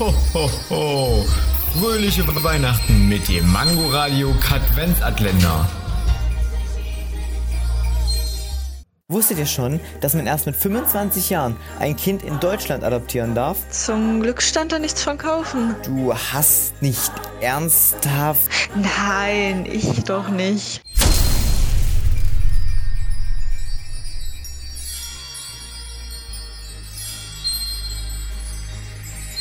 Ho, ho, ho. Fröhliche Weihnachten mit dem Mangoradio Katwenzatländer. Wusstet ihr schon, dass man erst mit 25 Jahren ein Kind in Deutschland adoptieren darf? Zum Glück stand da nichts von kaufen. Du hast nicht ernsthaft. Nein, ich doch nicht.